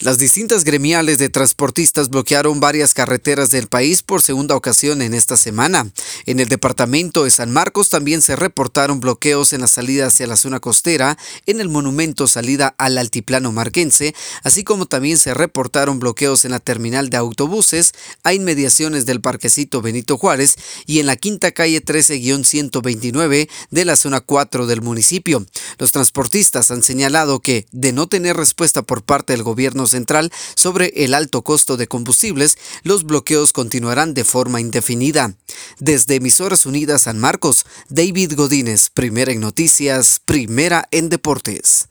Las distintas gremiales de transportistas bloquearon varias carreteras del país por segunda ocasión en esta semana. En el departamento de San Marcos también se reportaron bloqueos en la salida hacia la zona costera, en el monumento salida al altiplano marquense, así como también se reportaron bloqueos en la terminal de autobuses a inmediaciones del parquecito Benito Juárez y en la quinta calle 13-129 de la zona 4 del municipio. Los transportistas han señalado que, de no tener respuesta por parte del gobierno central sobre el alto costo de combustibles, los bloqueos continuarán de forma indefinida. Desde Emisoras Unidas San Marcos, David Godínez, primera en noticias, primera en deportes.